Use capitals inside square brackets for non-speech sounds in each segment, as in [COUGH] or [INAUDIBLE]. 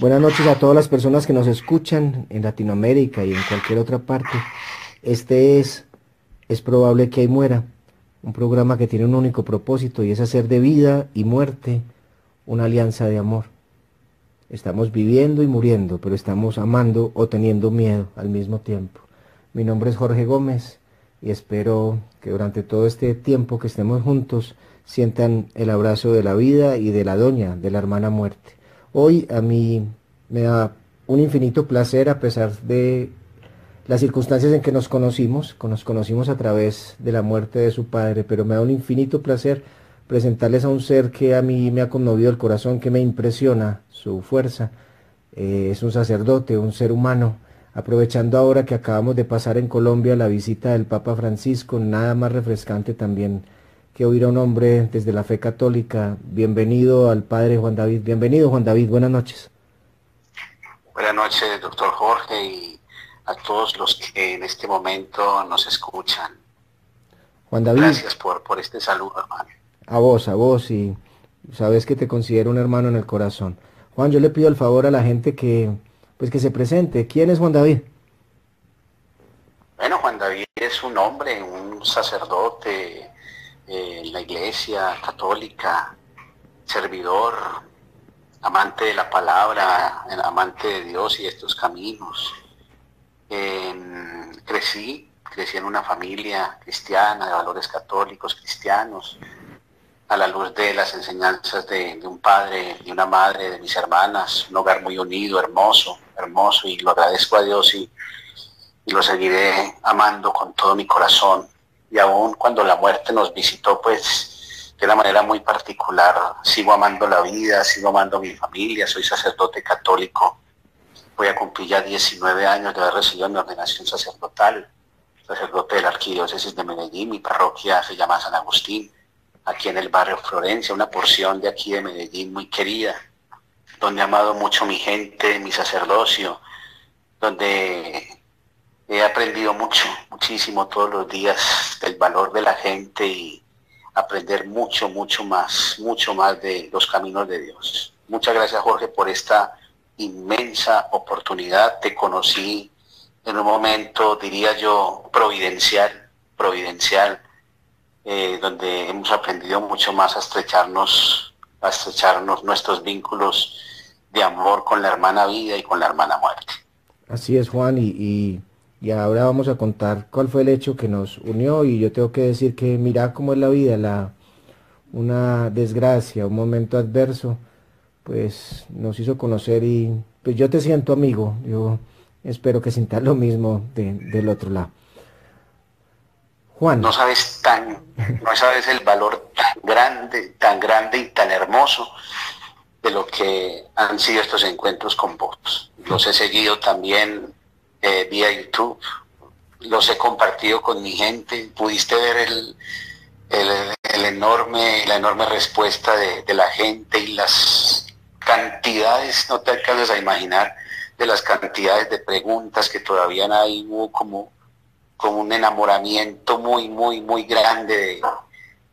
Buenas noches a todas las personas que nos escuchan en Latinoamérica y en cualquier otra parte. Este es Es probable que ahí muera, un programa que tiene un único propósito y es hacer de vida y muerte una alianza de amor. Estamos viviendo y muriendo, pero estamos amando o teniendo miedo al mismo tiempo. Mi nombre es Jorge Gómez y espero que durante todo este tiempo que estemos juntos sientan el abrazo de la vida y de la doña, de la hermana muerte. Hoy a mí me da un infinito placer a pesar de las circunstancias en que nos conocimos, nos conocimos a través de la muerte de su padre, pero me da un infinito placer presentarles a un ser que a mí me ha conmovido el corazón, que me impresiona su fuerza. Eh, es un sacerdote, un ser humano. Aprovechando ahora que acabamos de pasar en Colombia la visita del Papa Francisco, nada más refrescante también que oír a un hombre desde la fe católica. Bienvenido al Padre Juan David. Bienvenido Juan David, buenas noches. Buenas noches, doctor Jorge, y a todos los que en este momento nos escuchan. Juan David. Gracias por, por este saludo, hermano. A vos, a vos, y sabes que te considero un hermano en el corazón. Juan, yo le pido el favor a la gente que, pues que se presente. ¿Quién es Juan David? Bueno, Juan David es un hombre, un sacerdote, en la iglesia católica, servidor, amante de la palabra, amante de Dios y estos caminos. crecí, crecí en una familia cristiana, de valores católicos, cristianos, a la luz de las enseñanzas de, un padre y una madre, de mis hermanas, un hogar muy unido, hermoso, hermoso, y lo agradezco a Dios y lo seguiré amando con todo mi corazón y aún cuando la muerte nos visitó, pues de una manera muy particular, sigo amando la vida, sigo amando a mi familia, soy sacerdote católico, voy a cumplir ya 19 años de haber recibido mi ordenación sacerdotal, sacerdote de la Arquidiócesis de Medellín, mi parroquia se llama San Agustín, aquí en el barrio Florencia, una porción de aquí de Medellín muy querida, donde he amado mucho mi gente, mi sacerdocio, donde he aprendido mucho, muchísimo todos los días del valor de la gente y aprender mucho, mucho más, mucho más de los caminos de Dios. Muchas gracias Jorge por esta inmensa oportunidad. Te conocí en un momento, diría yo, providencial, providencial, eh, donde hemos aprendido mucho más a estrecharnos, a estrecharnos nuestros vínculos de amor con la hermana vida y con la hermana muerte. Así es, Juan, y y ahora vamos a contar cuál fue el hecho que nos unió y yo tengo que decir que mira cómo es la vida, la, una desgracia, un momento adverso, pues nos hizo conocer y pues yo te siento amigo, yo espero que sientas lo mismo del otro lado. Juan. No sabes tan, no sabes el valor tan grande, tan grande y tan hermoso de lo que han sido estos encuentros con vos. Los he seguido también eh, vía YouTube. Los he compartido con mi gente. Pudiste ver el, el, enorme, la enorme respuesta de, la gente y las cantidades, no te alcanzas a imaginar, de las cantidades de preguntas que todavía hay, hubo como, como un enamoramiento muy, muy, muy grande de,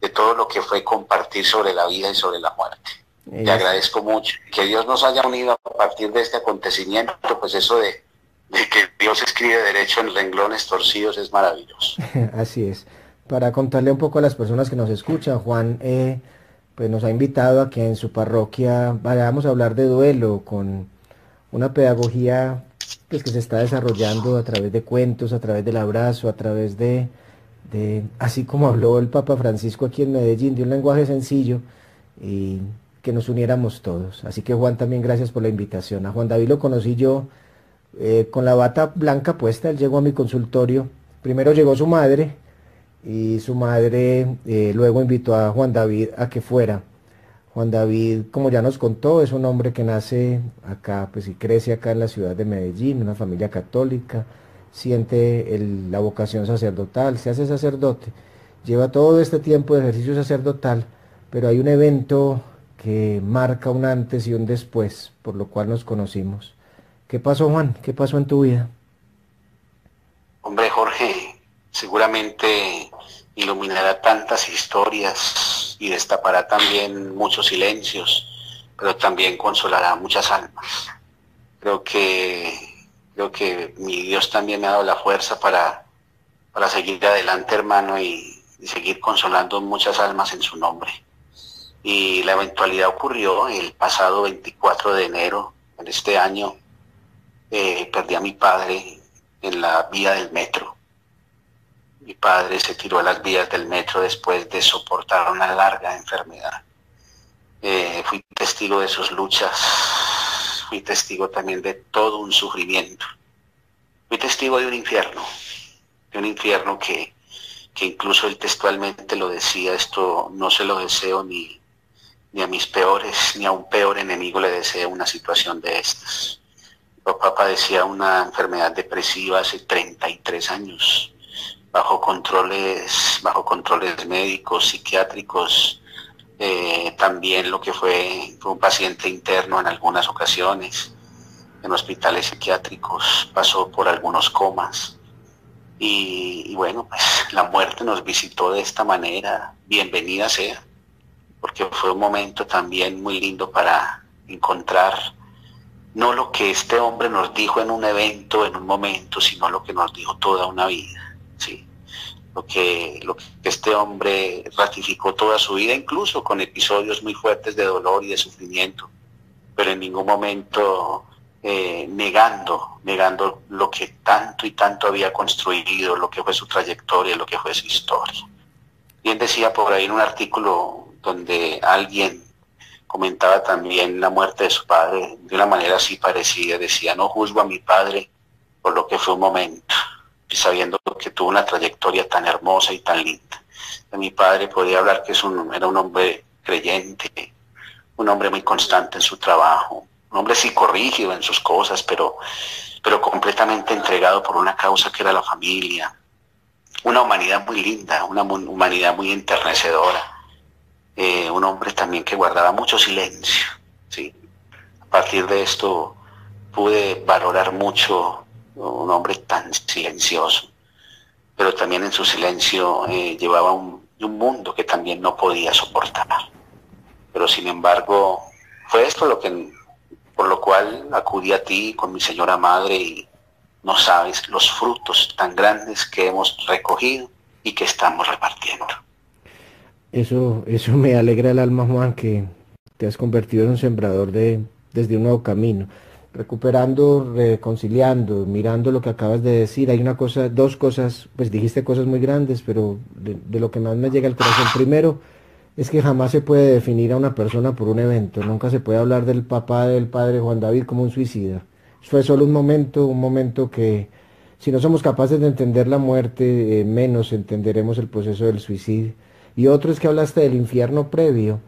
de todo lo que fue compartir sobre la vida y sobre la muerte. Te agradezco mucho. Que Dios nos haya unido a partir de este acontecimiento, pues eso de, de que Dios escribe derecho en renglones torcidos es maravilloso. [LAUGHS] Así es. Para contarle un poco a las personas que nos escuchan, Juan eh, pues nos ha invitado a que en su parroquia vayamos a hablar de duelo con una pedagogía pues, que se está desarrollando a través de cuentos, a través del abrazo, a través de, de, así como habló el Papa Francisco aquí en Medellín, de un lenguaje sencillo y que nos uniéramos todos. Así que Juan también gracias por la invitación. A Juan David lo conocí yo eh, con la bata blanca puesta, él llegó a mi consultorio. Primero llegó su madre y su madre eh, luego invitó a Juan David a que fuera. Juan David, como ya nos contó, es un hombre que nace acá, pues y crece acá en la ciudad de Medellín, una familia católica, siente la vocación sacerdotal, se hace sacerdote, lleva todo este tiempo de ejercicio sacerdotal, pero hay un evento que marca un antes y un después, por lo cual nos conocimos. ¿Qué pasó, Juan? ¿Qué pasó en tu vida? Hombre, Jorge, seguramente iluminará tantas historias y destapará también muchos silencios, pero también consolará muchas almas. Creo que, creo que mi Dios también me ha dado la fuerza para, para seguir adelante, hermano, y, seguir consolando muchas almas en su nombre. Y la eventualidad ocurrió el pasado 24 de enero en este año. Eh, perdí a mi padre en la vía del metro. Mi padre se tiró a las vías del metro después de soportar una larga enfermedad. Eh, fui testigo de sus luchas, fui testigo también de todo un sufrimiento. Fui testigo de un infierno, de un infierno que, que incluso él textualmente lo decía, esto no se lo deseo ni, ni a mis peores, ni a un peor enemigo le deseo una situación de estas. Papá padecía una enfermedad depresiva hace 33 años, bajo controles, bajo controles médicos, psiquiátricos, eh, también lo que fue, un paciente interno en algunas ocasiones, en hospitales psiquiátricos, pasó por algunos comas. Y, bueno, pues la muerte nos visitó de esta manera, bienvenida sea, porque fue un momento también muy lindo para encontrar no lo que este hombre nos dijo en un evento, en un momento, sino lo que nos dijo toda una vida. ¿sí? lo que, lo que este hombre ratificó toda su vida, incluso con episodios muy fuertes de dolor y de sufrimiento, pero en ningún momento eh, negando, negando lo que tanto y tanto había construido, lo que fue su trayectoria, lo que fue su historia. Bien decía por ahí en un artículo donde alguien comentaba también la muerte de su padre de una manera así parecida, decía, no juzgo a mi padre por lo que fue un momento, sabiendo que tuvo una trayectoria tan hermosa y tan linda. De mi padre podía hablar que es un, era un hombre creyente, un hombre muy constante en su trabajo, un hombre psicorrígido en sus cosas, pero, pero completamente entregado por una causa que era la familia. Una humanidad muy linda, una humanidad muy enternecedora. Eh, un hombre también que guardaba mucho silencio. ¿sí? A partir de esto pude valorar mucho un hombre tan silencioso, pero también en su silencio eh, llevaba un, mundo que también no podía soportar. Pero sin embargo, fue esto lo que, por lo cual acudí a ti con mi señora madre y no sabes los frutos tan grandes que hemos recogido y que estamos repartiendo. Eso, eso me alegra el alma, Juan, que te has convertido en un sembrador de, desde un nuevo camino recuperando, reconciliando, mirando lo que acabas de decir, hay una cosa, dos cosas, pues dijiste cosas muy grandes, pero de, lo que más me llega al corazón, primero, es que jamás se puede definir a una persona por un evento, nunca se puede hablar del papá del padre Juan David como un suicida. Fue solo un momento, un momento que si no somos capaces de entender la muerte, eh, menos entenderemos el proceso del suicidio. Y otro es que hablaste del infierno previo,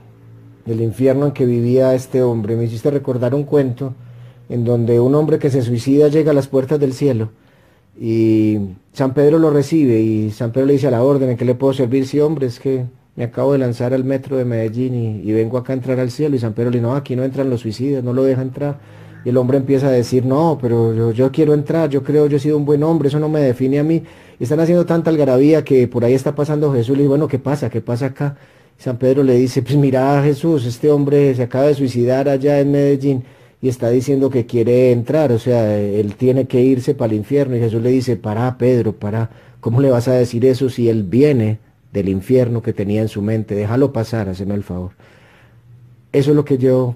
del infierno en que vivía este hombre. Me hiciste recordar un cuento en donde un hombre que se suicida llega a las puertas del cielo y San Pedro lo recibe y San Pedro le dice a la orden, ¿en qué le puedo servir? Sí, hombre, es que me acabo de lanzar al metro de Medellín y, vengo acá a entrar al cielo y San Pedro le dice, no, aquí no entran los suicidas, no lo deja entrar. Y el hombre empieza a decir, no, pero yo, quiero entrar, yo creo, yo he sido un buen hombre, eso no me define a mí. Y están haciendo tanta algarabía que por ahí está pasando Jesús. Le dice, bueno, ¿qué pasa? ¿Qué pasa acá? San Pedro le dice, pues mira Jesús, este hombre se acaba de suicidar allá en Medellín y está diciendo que quiere entrar, o sea, él tiene que irse para el infierno y Jesús le dice, para Pedro, para, ¿cómo le vas a decir eso si él viene del infierno que tenía en su mente? Déjalo pasar, haceme el favor. Eso es lo que yo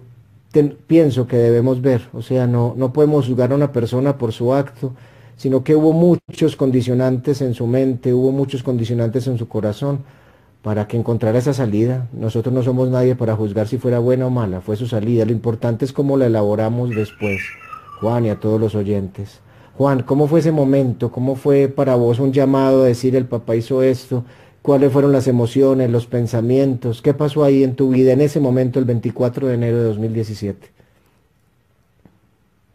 pienso que debemos ver, o sea, no, no podemos juzgar a una persona por su acto, sino que hubo muchos condicionantes en su mente, hubo muchos condicionantes en su corazón para que encontrara esa salida. Nosotros no somos nadie para juzgar si fuera buena o mala, fue su salida. Lo importante es cómo la elaboramos después, Juan y a todos los oyentes. Juan, ¿cómo fue ese momento? ¿Cómo fue para vos un llamado a decir el papá hizo esto? ¿Cuáles fueron las emociones, los pensamientos? ¿Qué pasó ahí en tu vida en ese momento, el 24 de enero de 2017?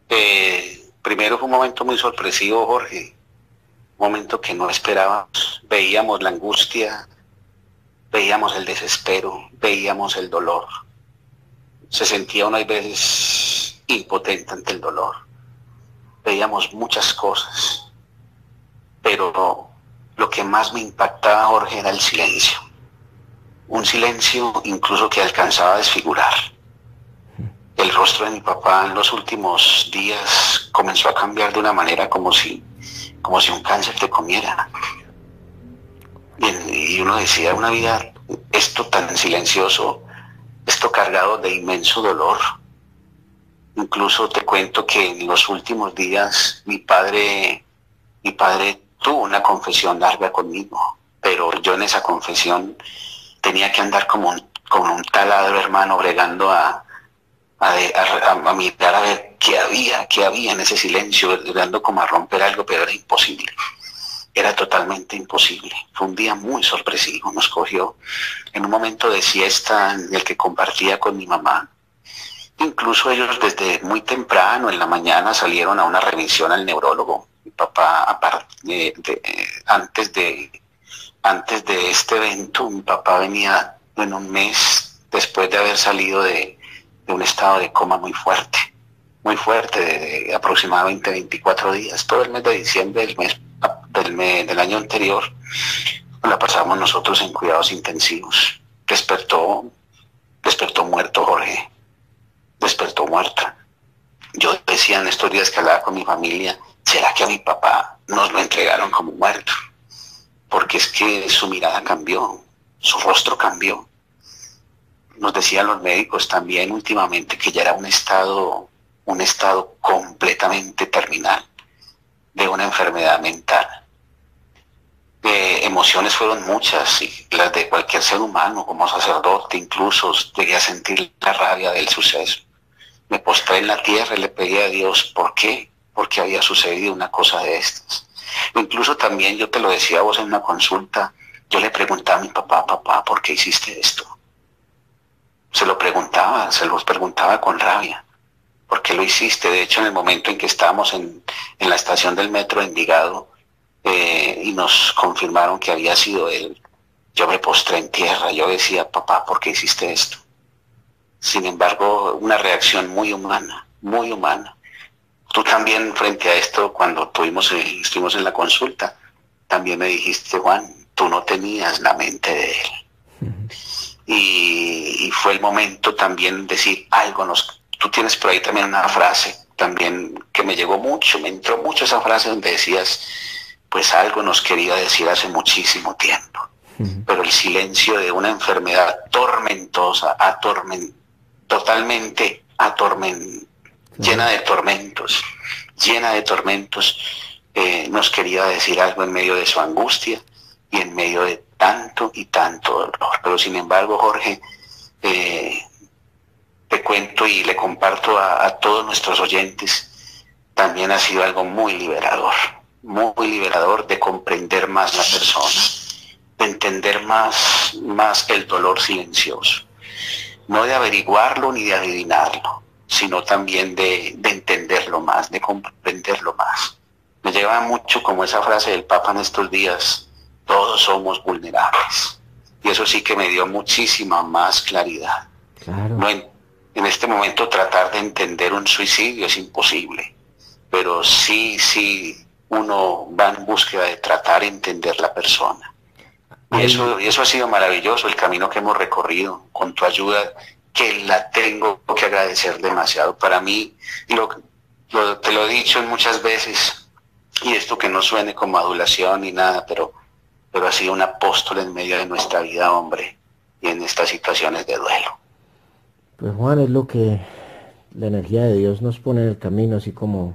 Eh, primero fue un momento muy sorpresivo, Jorge. Un momento que no esperábamos. Veíamos la angustia, veíamos el desespero, veíamos el dolor. Se sentía unas veces impotente ante el dolor. Veíamos muchas cosas, pero lo que más me impactaba, Jorge, era el silencio. Un silencio incluso que alcanzaba a desfigurar. el rostro de mi papá en los últimos días comenzó a cambiar de una manera como si, como si un cáncer te comiera. Y, y uno decía, una vida, esto tan silencioso, esto cargado de inmenso dolor. Incluso te cuento que en los últimos días mi padre, mi padre tuvo una confesión larga conmigo, pero yo en esa confesión tenía que andar como un, como un taladro hermano bregando a, a, mirar a ver qué había, qué había en ese silencio, dando como a romper algo, pero era imposible. Era totalmente imposible. Fue un día muy sorpresivo. Nos cogió en un momento de siesta en el que compartía con mi mamá. Incluso ellos desde muy temprano en la mañana salieron a una revisión al neurólogo. Mi papá, de, antes, de, antes de este evento, mi papá venía en un mes después de haber salido de, de un estado de coma muy fuerte, muy fuerte, de, aproximadamente 24 días. Todo el mes de diciembre del, mes, del, año anterior la pasamos nosotros en cuidados intensivos. Despertó, despertó muerto Jorge, despertó muerta. Yo decía en estos días que hablaba con mi familia, ¿será que a mi papá nos lo entregaron como muerto? Porque es que su mirada cambió, su rostro cambió nos decían los médicos también últimamente que ya era un estado, un estado completamente terminal de una enfermedad mental. emociones fueron muchas, y las de cualquier ser humano, como sacerdote, incluso llegué a sentir la rabia del suceso. Me postré en la tierra y le pedí a Dios, ¿por qué? Porque había sucedido una cosa de estas. Incluso también yo te lo decía a vos en una consulta, yo le preguntaba a mi papá, papá, ¿por qué hiciste esto? se lo preguntaba, se los preguntaba con rabia. ¿Por qué lo hiciste? De hecho, en el momento en que estábamos en, la estación del metro en Vigado eh, y nos confirmaron que había sido él, yo me postré en tierra. Yo decía, papá, ¿por qué hiciste esto? Sin embargo, una reacción muy humana, muy humana. Tú también frente a esto, cuando tuvimos, eh, estuvimos en la consulta, también me dijiste, Juan, tú no tenías la mente de él y, fue el momento también de decir algo nos... Tú tienes por ahí también una frase también que me llegó mucho, me entró mucho esa frase donde decías, pues algo nos quería decir hace muchísimo tiempo, pero el silencio de una enfermedad tormentosa, atorment, totalmente atorment, llena de tormentos, llena de tormentos, eh, nos quería decir algo en medio de su angustia y en medio de tanto y tanto dolor. Pero sin embargo, Jorge, eh, te cuento y le comparto a, todos nuestros oyentes, también ha sido algo muy liberador, muy liberador de comprender más la persona, de entender más, más el dolor silencioso, no de averiguarlo ni de adivinarlo, sino también de, de entenderlo más, de comprenderlo más. Me lleva mucho como esa frase del Papa en estos días, todos somos vulnerables. Y eso sí que me dio muchísima más claridad. No en, este momento tratar de entender un suicidio es imposible, pero sí, sí, uno va en búsqueda de tratar de entender la persona. Y eso, y eso ha sido maravilloso, el camino que hemos recorrido con tu ayuda, que la tengo que agradecer demasiado. Para mí, lo, te lo he dicho muchas veces, y esto que no suene como adulación ni nada, pero pero ha sido un apóstol en medio de nuestra vida, hombre, y en estas situaciones de duelo. Pues Juan, es lo que la energía de Dios nos pone en el camino, así como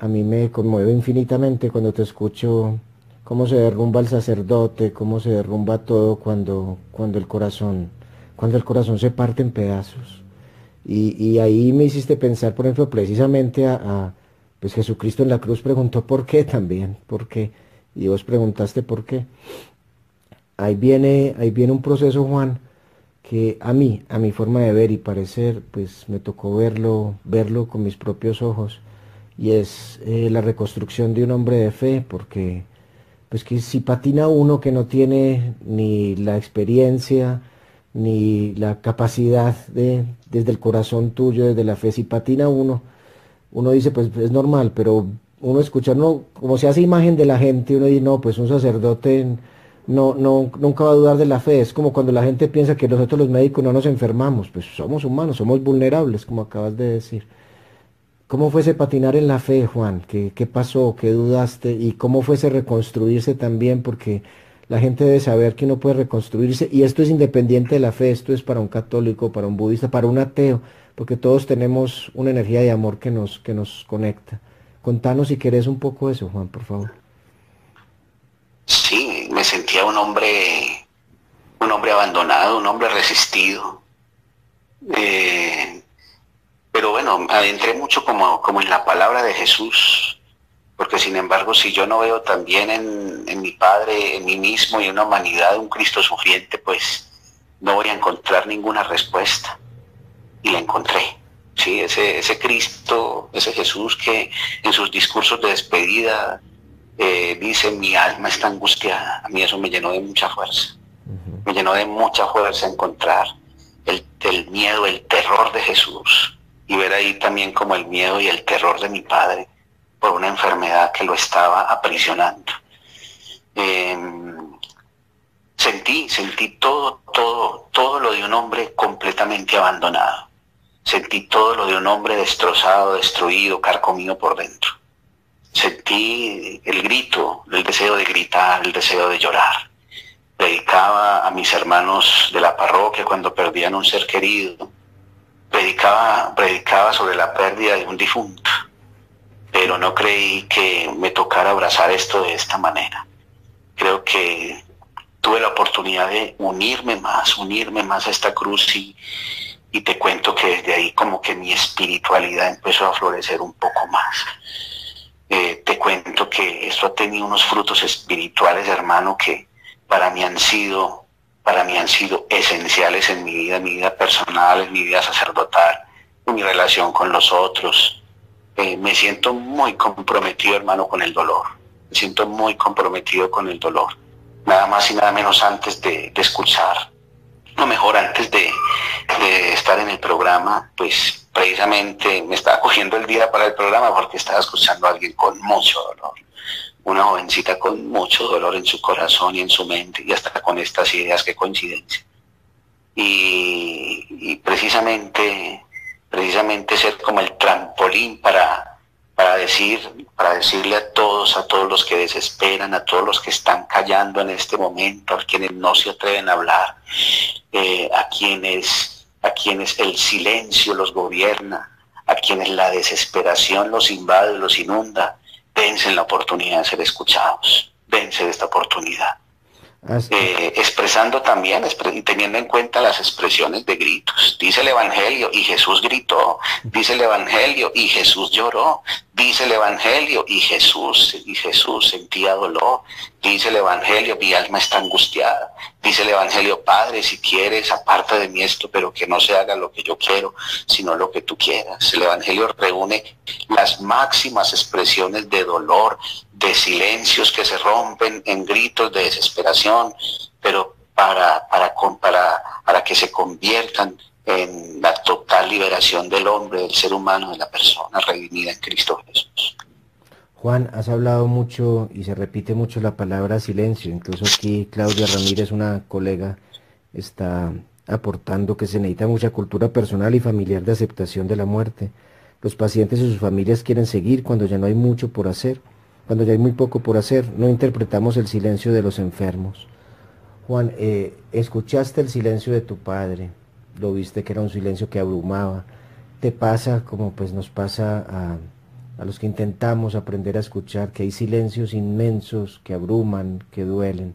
a mí me conmueve infinitamente cuando te escucho cómo se derrumba el sacerdote, cómo se derrumba todo cuando, cuando el corazón, cuando el corazón se parte en pedazos. Y, ahí me hiciste pensar, por ejemplo, precisamente a, pues Jesucristo en la cruz preguntó por qué también, por qué y vos preguntaste por qué. Ahí viene, ahí viene un proceso, Juan, que a mí, a mi forma de ver y parecer, pues me tocó verlo, verlo con mis propios ojos. Y es eh, la reconstrucción de un hombre de fe, porque pues que si patina uno que no tiene ni la experiencia, ni la capacidad de, desde el corazón tuyo, desde la fe, si patina uno, uno dice, pues es normal, pero uno escucha, no, como se hace imagen de la gente, uno dice, no, pues un sacerdote no, no, nunca va a dudar de la fe. Es como cuando la gente piensa que nosotros los médicos no nos enfermamos, pues somos humanos, somos vulnerables, como acabas de decir. ¿Cómo fue ese patinar en la fe, Juan? ¿Qué, qué pasó? ¿Qué dudaste? ¿Y cómo fue ese reconstruirse también? Porque la gente debe saber que uno puede reconstruirse y esto es independiente de la fe, esto es para un católico, para un budista, para un ateo, porque todos tenemos una energía de amor que nos, que nos conecta. Contanos si querés un poco eso, Juan, por favor. Sí, me sentía un hombre, un hombre abandonado, un hombre resistido. Eh, pero bueno, adentré mucho como, como en la palabra de Jesús, porque sin embargo, si yo no veo también en, en mi Padre, en mí mismo y en una humanidad un Cristo sufriente, pues no voy a encontrar ninguna respuesta. Y la encontré. Sí, ese, ese Cristo, ese Jesús que en sus discursos de despedida eh, dice, mi alma está angustiada. A mí eso me llenó de mucha fuerza. Me llenó de mucha fuerza encontrar el, el miedo, el terror de Jesús y ver ahí también como el miedo y el terror de mi padre por una enfermedad que lo estaba aprisionando. Em, sentí, sentí todo, todo, todo lo de un hombre completamente abandonado. Sentí todo lo de un hombre destrozado, destruido, carcomido por dentro. Sentí el grito, el deseo de gritar, el deseo de llorar. Predicaba a mis hermanos de la parroquia cuando perdían un ser querido. Predicaba, predicaba sobre la pérdida de un difunto pero no creí que me tocara abrazar esto de esta manera. Creo que tuve la oportunidad de unirme más, unirme más a esta cruz y, y te cuento que desde ahí como que mi espiritualidad empezó a florecer un poco más. Eh, te cuento que esto ha tenido unos frutos espirituales, hermano, que para mí han sido, para mí han sido esenciales en mi vida, en mi vida personal, en mi vida sacerdotal, en mi relación con los otros, eh, me siento muy comprometido, hermano, con el dolor. Me siento muy comprometido con el dolor. Nada más y nada menos antes de, escuchar. Lo mejor antes de, estar en el programa, pues precisamente me estaba cogiendo el día para el programa porque estaba escuchando a alguien con mucho dolor. Una jovencita con mucho dolor en su corazón y en su mente y hasta con estas ideas, que coincidencia. y precisamente precisamente ser como el trampolín para, para decir, para decirle a todos, a todos los que desesperan, a todos los que están callando en este momento, a quienes no se atreven a hablar, eh, a quienes, a quienes el silencio los gobierna, a quienes la desesperación los invade, los inunda, dense la oportunidad de ser escuchados, dense de esta oportunidad. Eh, expresando también, teniendo en cuenta las expresiones de gritos. Dice el Evangelio y Jesús gritó, dice el Evangelio y Jesús lloró, dice el Evangelio y Jesús, y Jesús sentía dolor, dice el Evangelio, mi alma está angustiada, dice el Evangelio, Padre, si quieres, aparte de mí esto, pero que no se haga lo que yo quiero, sino lo que tú quieras. El Evangelio reúne las máximas expresiones de dolor, de silencios que se rompen en gritos de desesperación, pero para, para, para, para que se conviertan en la total liberación del hombre, del ser humano, de la persona redimida en Cristo Jesús. Juan, has hablado mucho y se repite mucho la palabra silencio. Incluso aquí Claudia Ramírez, una colega, está aportando que se necesita mucha cultura personal y familiar de aceptación de la muerte. Los pacientes y sus familias quieren seguir cuando ya no hay mucho por hacer cuando ya hay muy poco por hacer, no interpretamos el silencio de los enfermos. Juan, eh, escuchaste el silencio de tu padre, lo viste que era un silencio que abrumaba. Te pasa como pues nos pasa a, a los que intentamos aprender a escuchar, que hay silencios inmensos que abruman, que duelen.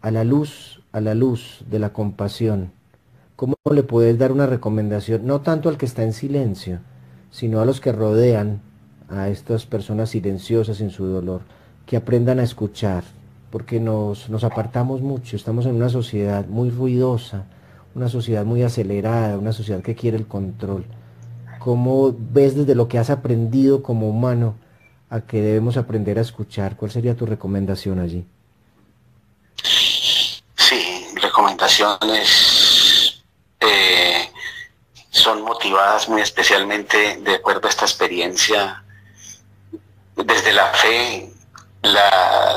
A la luz, a la luz de la compasión, ¿cómo le puedes dar una recomendación, no tanto al que está en silencio, sino a los que rodean a estas personas silenciosas en su dolor, que aprendan a escuchar, porque nos, nos apartamos mucho, estamos en una sociedad muy ruidosa, una sociedad muy acelerada, una sociedad que quiere el control. ¿Cómo ves desde lo que has aprendido como humano a que debemos aprender a escuchar? ¿Cuál sería tu recomendación allí? Sí, recomendaciones eh, son motivadas muy especialmente de acuerdo a esta experiencia desde la fe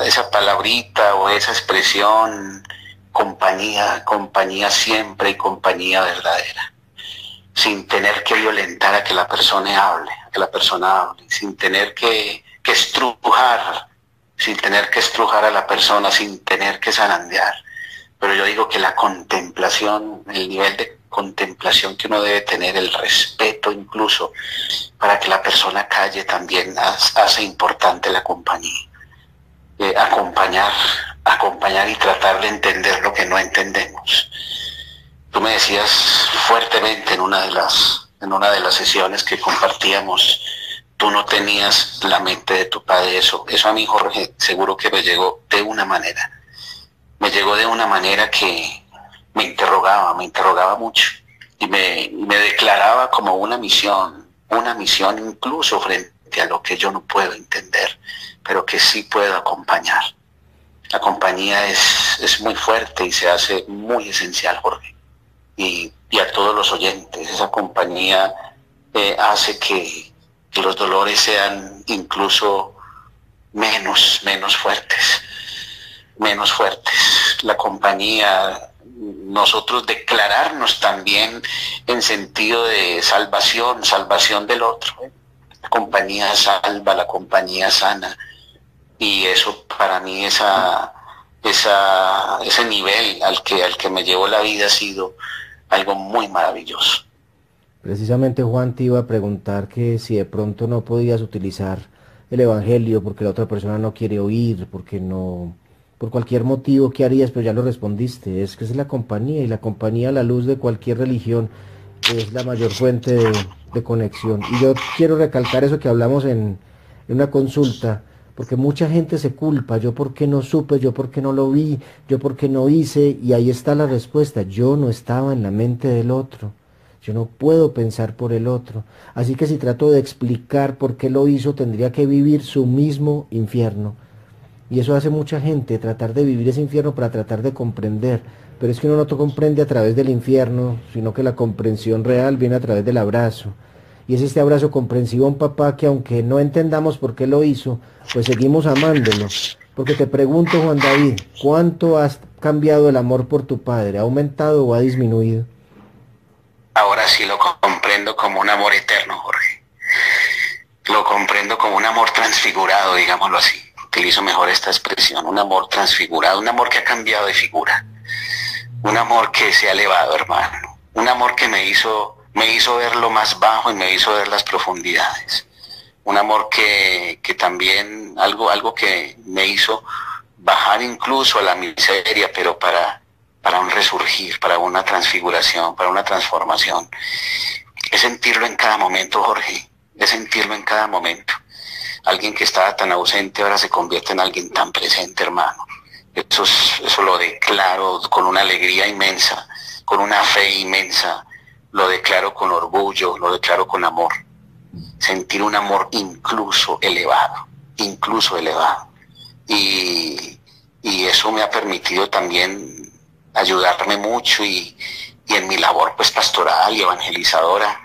esa palabrita o esa expresión, compañía, compañía siempre y compañía verdadera, sin tener que violentar a que la persona hable, a que la persona hable, sin tener que, que estrujar, sin tener que estrujar a la persona, sin tener que zarandear. Pero yo digo que la contemplación, el nivel de contemplación que uno debe tener, el respeto incluso, para que la persona calle también hace importante la compañía. Eh, acompañar, acompañar y tratar de entender lo que no entendemos. Tú me decías fuertemente en una de las, en una de las sesiones que compartíamos, tú no tenías la mente de tu padre. Eso, eso a mí, Jorge, seguro que me llegó de una manera. Me llegó de una manera que, me interrogaba, me interrogaba mucho y me, me declaraba como una misión, una misión incluso frente a lo que yo no puedo entender, pero que sí puedo acompañar. La compañía es, es muy fuerte y se hace muy esencial, Jorge. Y, y a todos los oyentes, esa compañía eh, hace que, que los dolores sean incluso menos, menos fuertes, menos fuertes. La compañía nosotros declararnos también en sentido de salvación, salvación del otro. La compañía salva, la compañía sana. Y eso para mí, esa, esa, ese nivel al que, al que me llevó la vida ha sido algo muy maravilloso. Precisamente Juan te iba a preguntar que si de pronto no podías utilizar el Evangelio porque la otra persona no quiere oír, porque no, por cualquier motivo, ¿qué harías? Pero ya lo respondiste, es que es la compañía y la compañía a la luz de cualquier religión es la mayor fuente de, conexión. Y yo quiero recalcar eso que hablamos en, en, una consulta, porque mucha gente se culpa, yo porque no supe, yo porque no lo vi, yo porque no hice, y ahí está la respuesta, yo no estaba en la mente del otro. Yo no puedo pensar por el otro. Así que si trato de explicar por qué lo hizo, tendría que vivir su mismo infierno. Y eso hace mucha gente, tratar de vivir ese infierno para tratar de comprender. Pero es que uno no comprende a través del infierno, sino que la comprensión real viene a través del abrazo. Y es este abrazo comprensivo a un papá que aunque no entendamos por qué lo hizo, pues seguimos amándolo. Porque te pregunto, Juan David, ¿cuánto has cambiado el amor por tu padre? ¿Ha aumentado o ha disminuido? Ahora sí lo comprendo como un amor eterno, Jorge. Lo comprendo como un amor transfigurado, digámoslo así utilizo mejor esta expresión, un amor transfigurado, un amor que ha cambiado de figura, un amor que se ha elevado, hermano, un amor que me hizo, me hizo ver lo más bajo y me hizo ver las profundidades, un amor que, que también, algo, algo que me hizo bajar incluso a la miseria, pero para, para un resurgir, para una transfiguración, para una transformación. Es sentirlo en cada momento, Jorge, es sentirlo en cada momento alguien que estaba tan ausente ahora se convierte en alguien tan presente, hermano. Eso, eso lo declaro con una alegría inmensa, con una fe inmensa, lo declaro con orgullo, lo declaro con amor. Sentir un amor incluso elevado, incluso elevado. Y, y eso me ha permitido también ayudarme mucho y, y en mi labor pues pastoral y evangelizadora,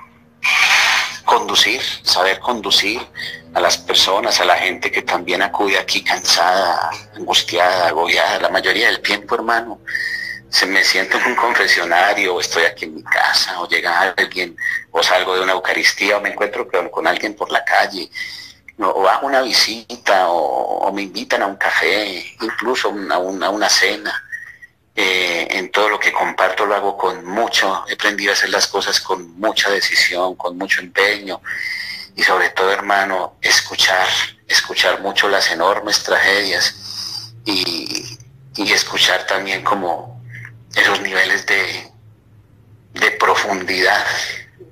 conducir, saber conducir, a las personas, a la gente que también acude aquí cansada, angustiada, agobiada, la mayoría del tiempo, hermano, se me siento en un confesionario, o estoy aquí en mi casa, o llega alguien, o salgo de una Eucaristía, o me encuentro con, alguien por la calle, o hago una visita, o, me invitan a un café, incluso a una, cena. Eh, en todo lo que comparto lo hago con mucho, he aprendido a hacer las cosas con mucha decisión, con mucho empeño y sobre todo, hermano, escuchar, escuchar mucho las enormes tragedias y, escuchar también como esos niveles de, de profundidad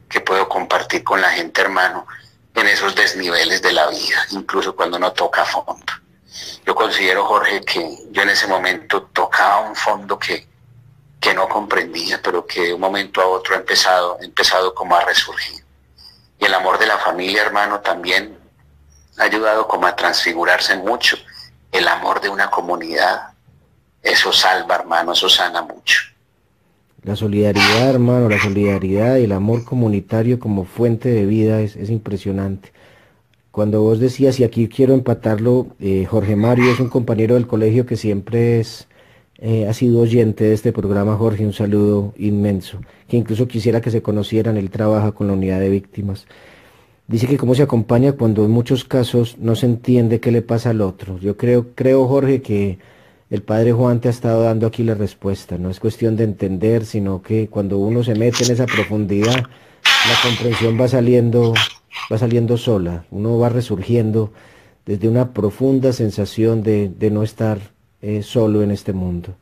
que puedo compartir con la gente, hermano, en esos desniveles de la vida, incluso cuando no toca fondo. Yo considero, Jorge, que yo en ese momento tocaba un fondo que, que no comprendía, pero que de un momento a otro ha empezado, empezado como a resurgir. Y el amor de la familia, hermano, también ha ayudado como a transfigurarse mucho. El amor de una comunidad, eso salva, hermano, eso sana mucho. La solidaridad, hermano, la solidaridad y el amor comunitario como fuente de vida es, impresionante. Cuando vos decías, y aquí quiero empatarlo, eh, Jorge Mario es un compañero del colegio que siempre es, eh, ha sido oyente de este programa, Jorge, un saludo inmenso, que incluso quisiera que se conocieran, él trabaja con la unidad de víctimas. Dice que cómo se acompaña cuando en muchos casos no se entiende qué le pasa al otro. Yo creo, creo Jorge, que el padre Juan te ha estado dando aquí la respuesta. No es cuestión de entender, sino que cuando uno se mete en esa profundidad, la comprensión va saliendo va saliendo sola, uno va resurgiendo desde una profunda sensación de, no estar eh, solo en este mundo.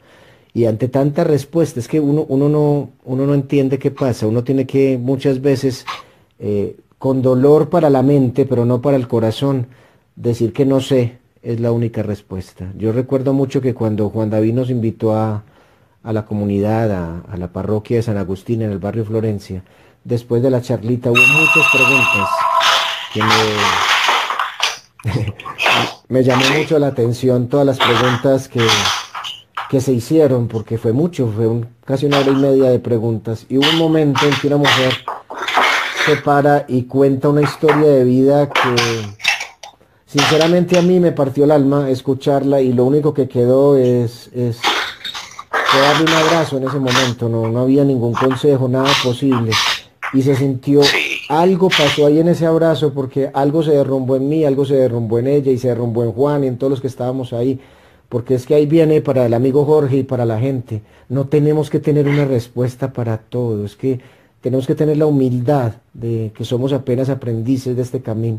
Y ante tanta respuesta, es que uno, uno, no, uno no entiende qué pasa, uno tiene que muchas veces, eh, con dolor para la mente, pero no para el corazón, decir que no sé es la única respuesta. Yo recuerdo mucho que cuando Juan David nos invitó a, la comunidad, a, a la parroquia de San Agustín en el barrio Florencia, después de la charlita hubo muchas preguntas que me, [LAUGHS] me llamó mucho la atención todas las preguntas que, que se hicieron, porque fue mucho, fue casi una hora y media de preguntas. Y hubo un momento en que una mujer se para y cuenta una historia de vida que sinceramente a mí me partió el alma escucharla y lo único que quedó es, es darle un abrazo en ese momento, no, no había ningún consejo, nada posible y se sintió, algo pasó ahí en ese abrazo porque algo se derrumbó en mí, algo se derrumbó en ella y se derrumbó en Juan y en todos los que estábamos ahí. Porque es que ahí viene para el amigo Jorge y para la gente. No tenemos que tener una respuesta para todo. Es que tenemos que tener la humildad de que somos apenas aprendices de este camino.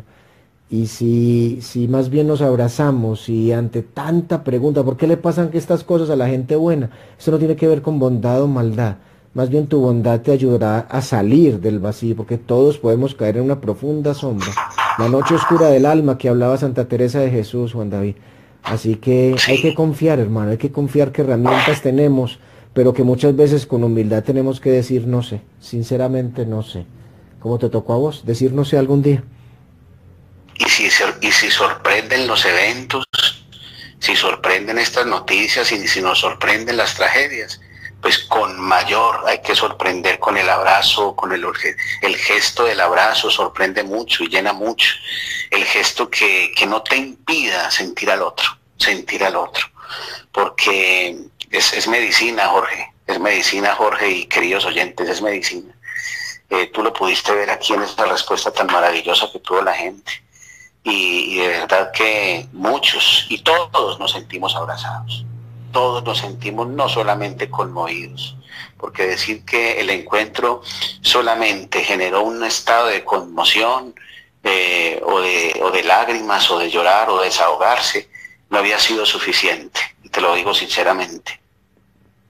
Y si, si más bien nos abrazamos y ante tanta pregunta, ¿por qué le pasan estas cosas a la gente buena? Eso no tiene que ver con bondad o maldad. Más bien tu bondad te ayudará a salir del vacío, porque todos podemos caer en una profunda sombra. La noche oscura del alma que hablaba Santa Teresa de Jesús, Juan David. Así que hay que confiar, hermano, hay que confiar que herramientas tenemos, pero que muchas veces con humildad tenemos que decir no sé, sinceramente no sé. ¿Cómo te tocó a vos? Decir no sé algún día. Y si, y si sorprenden los eventos, si sorprenden estas noticias y si nos sorprenden las tragedias, pues con mayor hay que sorprender con el abrazo, con el, el gesto del abrazo, sorprende mucho y llena mucho. El gesto que, no te impida sentir al otro, sentir al otro. Porque es, medicina, Jorge, es medicina, Jorge, y queridos oyentes, es medicina. Eh, tú lo pudiste ver aquí en esa respuesta tan maravillosa que tuvo la gente. Y, y de verdad que muchos y todos nos sentimos abrazados todos nos sentimos no solamente conmovidos, porque decir que el encuentro solamente generó un estado de conmoción eh, o, de, o de lágrimas o de llorar o desahogarse, no había sido suficiente, y te lo digo sinceramente.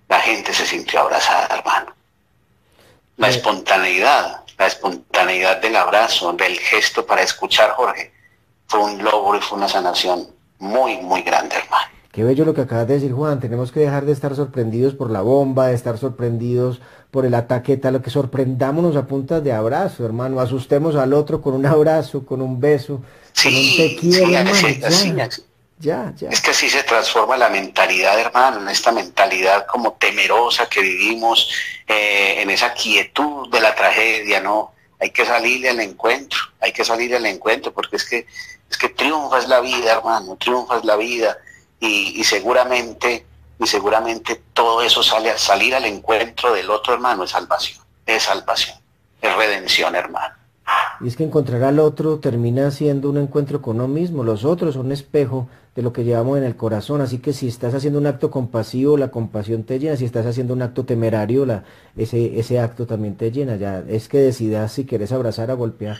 La gente se sintió abrazada, hermano. La espontaneidad, la espontaneidad del abrazo, del gesto para escuchar, Jorge, fue un logro y fue una sanación muy, muy grande, hermano. Qué bello lo que acabas de decir, Juan. Tenemos que dejar de estar sorprendidos por la bomba, de estar sorprendidos por el ataque tal, que sorprendámonos a puntas de abrazo, hermano. Asustemos al otro con un abrazo, con un beso, con un te quiero, hermano. ya, ya, Es que así se transforma la mentalidad, hermano, en esta mentalidad como temerosa que vivimos, eh, en esa quietud de la tragedia, ¿no? Hay que salir al encuentro, hay que salir al encuentro, porque es que, es que triunfa es la vida, hermano, triunfa es la vida y, seguramente y seguramente todo eso sale a salir al encuentro del otro hermano es salvación, es salvación, es redención, hermano. Y es que encontrar al otro termina siendo un encuentro con uno mismo. Los otros son un espejo de lo que llevamos en el corazón. Así que si estás haciendo un acto compasivo, la compasión te llena. Si estás haciendo un acto temerario, la, ese, ese acto también te llena. Ya es que decidas si quieres abrazar o golpear.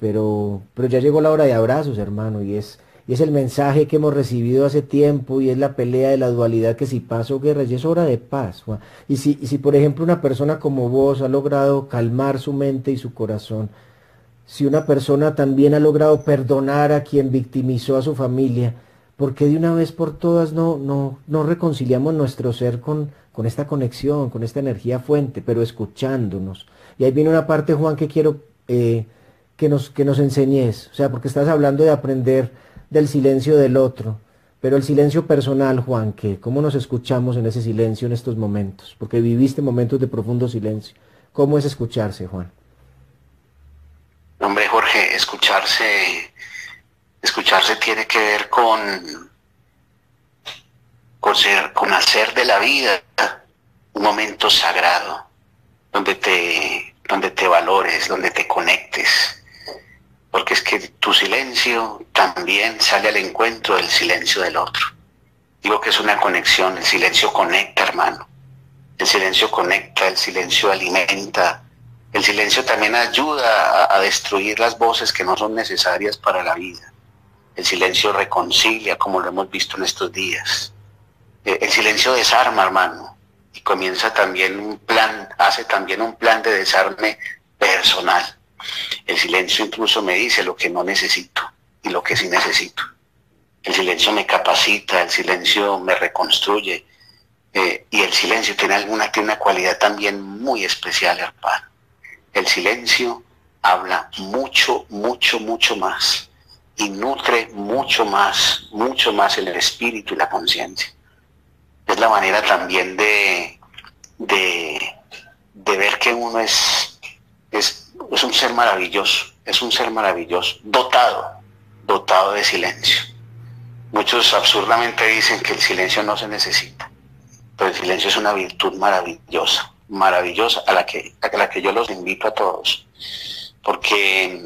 Pero, pero ya llegó la hora de abrazos, hermano, y es y es el mensaje que hemos recibido hace tiempo y es la pelea de la dualidad que si paz o guerra, y es hora de paz. Y si, y si por ejemplo una persona como vos ha logrado calmar su mente y su corazón, si una persona también ha logrado perdonar a quien victimizó a su familia, ¿por qué de una vez por todas no, no, no reconciliamos nuestro ser con, con esta conexión, con esta energía fuente, pero escuchándonos? Y ahí viene una parte, Juan, que quiero eh, que, nos, que nos enseñes, o sea, porque estás hablando de aprender del silencio del otro, pero el silencio personal, Juan, que cómo nos escuchamos en ese silencio en estos momentos, porque viviste momentos de profundo silencio. ¿Cómo es escucharse, Juan? Hombre, Jorge, escucharse Escucharse tiene que ver con, con, ser, con hacer de la vida un momento sagrado, donde te, donde te valores, donde te conectes. Porque es que tu silencio también sale al encuentro del silencio del otro. Digo que es una conexión, el silencio conecta, hermano. El silencio conecta, el silencio alimenta, el silencio también ayuda a, a destruir las voces que no son necesarias para la vida. El silencio reconcilia, como lo hemos visto en estos días. Eh, el silencio desarma, hermano, y comienza también un plan, hace también un plan de desarme personal. El silencio incluso me dice lo que no necesito y lo que sí necesito. El silencio me capacita, el silencio me reconstruye eh, y el silencio tiene alguna tiene una cualidad también muy especial, hermano. El silencio habla mucho, mucho, mucho más y nutre mucho más, mucho más el espíritu y la conciencia es la manera también de, de, ver que uno es, es un ser maravilloso, es un ser maravilloso, dotado, dotado de silencio. Muchos absurdamente dicen que el silencio no se necesita, pero el silencio es una virtud maravillosa, maravillosa, a la que, a la que yo los invito a todos, porque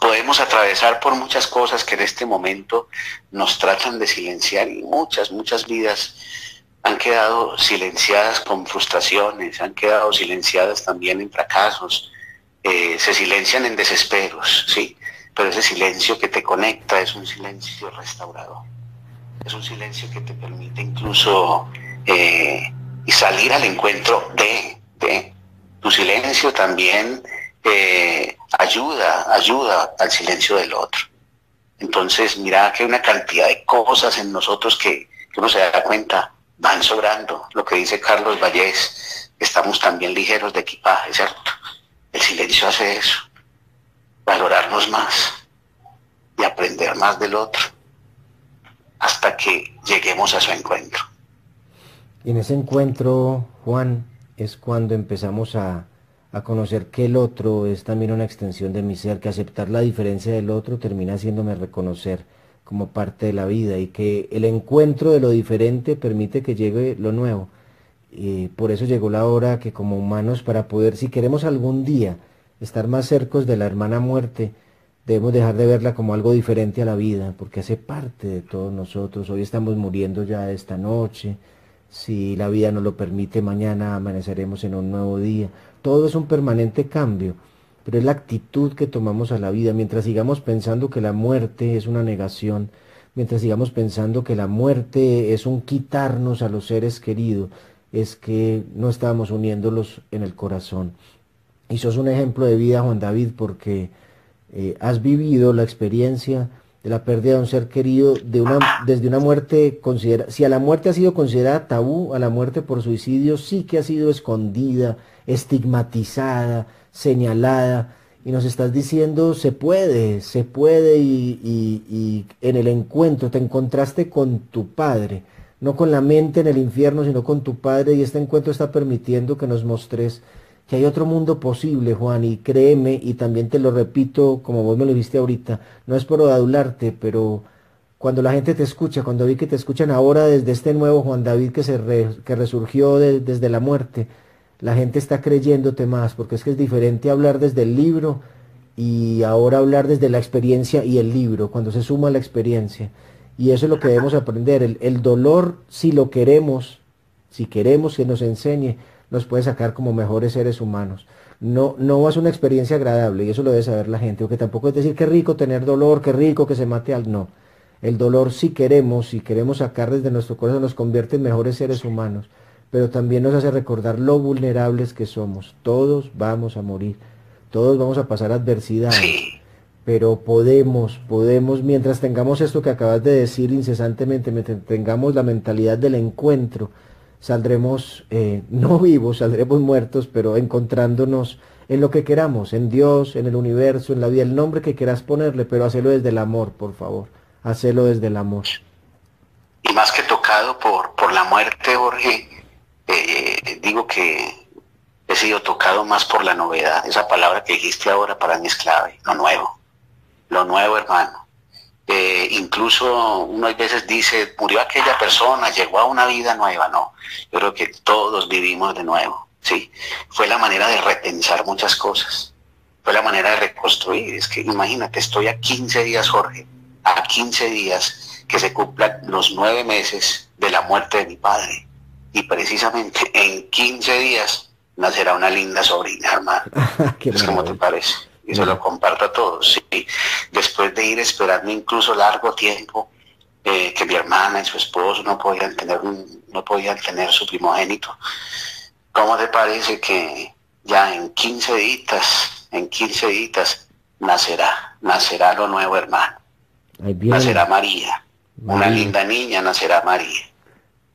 podemos atravesar por muchas cosas que en este momento nos tratan de silenciar y muchas, muchas vidas han quedado silenciadas con frustraciones, han quedado silenciadas también en fracasos, eh, se silencian en desesperos, sí, pero ese silencio que te conecta es un silencio restaurador, es un silencio que te permite incluso eh, salir al encuentro de, de tu silencio también eh, ayuda, ayuda al silencio del otro. Entonces, mira que hay una cantidad de cosas en nosotros que, uno se da cuenta, van sobrando. Lo que dice Carlos Vallés, estamos también ligeros de equipaje, ¿cierto? El silencio hace eso, valorarnos más y aprender más del otro hasta que lleguemos a su encuentro. Y en ese encuentro, Juan, es cuando empezamos a, a conocer que el otro es también una extensión de mi ser, que aceptar la diferencia del otro termina haciéndome reconocer como parte de la vida y que el encuentro de lo diferente permite que llegue lo nuevo. Y por eso llegó la hora que como humanos, para poder, si queremos algún día estar más cercos de la hermana muerte, debemos dejar de verla como algo diferente a la vida, porque hace parte de todos nosotros. Hoy estamos muriendo ya esta noche, si la vida nos lo permite, mañana amaneceremos en un nuevo día. Todo es un permanente cambio, pero es la actitud que tomamos a la vida. Mientras sigamos pensando que la muerte es una negación, mientras sigamos pensando que la muerte es un quitarnos a los seres queridos, es que no estamos uniéndolos en el corazón. Y sos un ejemplo de vida, Juan David, porque eh, has vivido la experiencia de la pérdida de un ser querido de una, desde una muerte considerada, si a la muerte ha sido considerada tabú, a la muerte por suicidio sí que ha sido escondida, estigmatizada, señalada, y nos estás diciendo se puede, se puede y en el encuentro te encontraste con tu Padre, no con la mente en el infierno, sino con tu Padre, y este encuentro está permitiendo que nos mostres que hay otro mundo posible, Juan, y créeme, y también te lo repito, como vos me lo viste ahorita, no es por adularte, pero cuando la gente te escucha, cuando vi que te escuchan ahora desde este nuevo Juan David que, se que resurgió desde la muerte, la gente está creyéndote más, porque es que es diferente hablar desde el libro y ahora hablar desde la experiencia y el libro, cuando se suma la experiencia. Y eso es lo que debemos aprender. El, el dolor, si lo queremos, si queremos que nos enseñe, nos puede sacar como mejores seres humanos. No, no es una experiencia agradable y eso lo debe saber la gente, porque tampoco es decir que rico tener dolor, que rico que se mate al no. El dolor si queremos, si queremos sacar desde nuestro corazón, nos convierte en mejores seres humanos, pero también nos hace recordar lo vulnerables que somos. Todos vamos a morir, todos vamos a pasar adversidades, pero podemos, podemos, mientras tengamos esto que acabas de decir incesantemente, mientras tengamos la mentalidad del encuentro, saldremos eh, [LAUGHS] no vivos, saldremos muertos, pero encontrándonos en lo que queramos, en Dios, en el universo, en la vida, el nombre que quieras ponerle, pero hacelo desde el amor, por favor, hacelo desde el amor. Y más que tocado por, por la muerte, Jorge, eh, digo que he sido tocado más por la novedad, esa palabra que dijiste ahora para mí es clave, lo nuevo, lo nuevo hermano. incluso uno a veces dice, murió aquella persona, llegó a una vida nueva, no, yo creo que todos vivimos de nuevo, ¿sí? Fue la manera de repensar muchas cosas, fue la manera de reconstruir, es que imagínate, estoy a 15 días, Jorge, a 15 días que se cumplan los nueve meses de la muerte de mi padre, y precisamente en 15 días nacerá una linda sobrina, hermano. [LAUGHS] es como te parece y se lo comparto a todos. ¿sí? Después de ir esperando incluso largo tiempo, eh, que mi hermana y su esposo no podían tener no podían tener su primogénito. ¿Cómo te parece que ya en 15 días, en 15 días nacerá, nacerá lo nuevo hermano? Nacerá María, una linda niña nacerá María.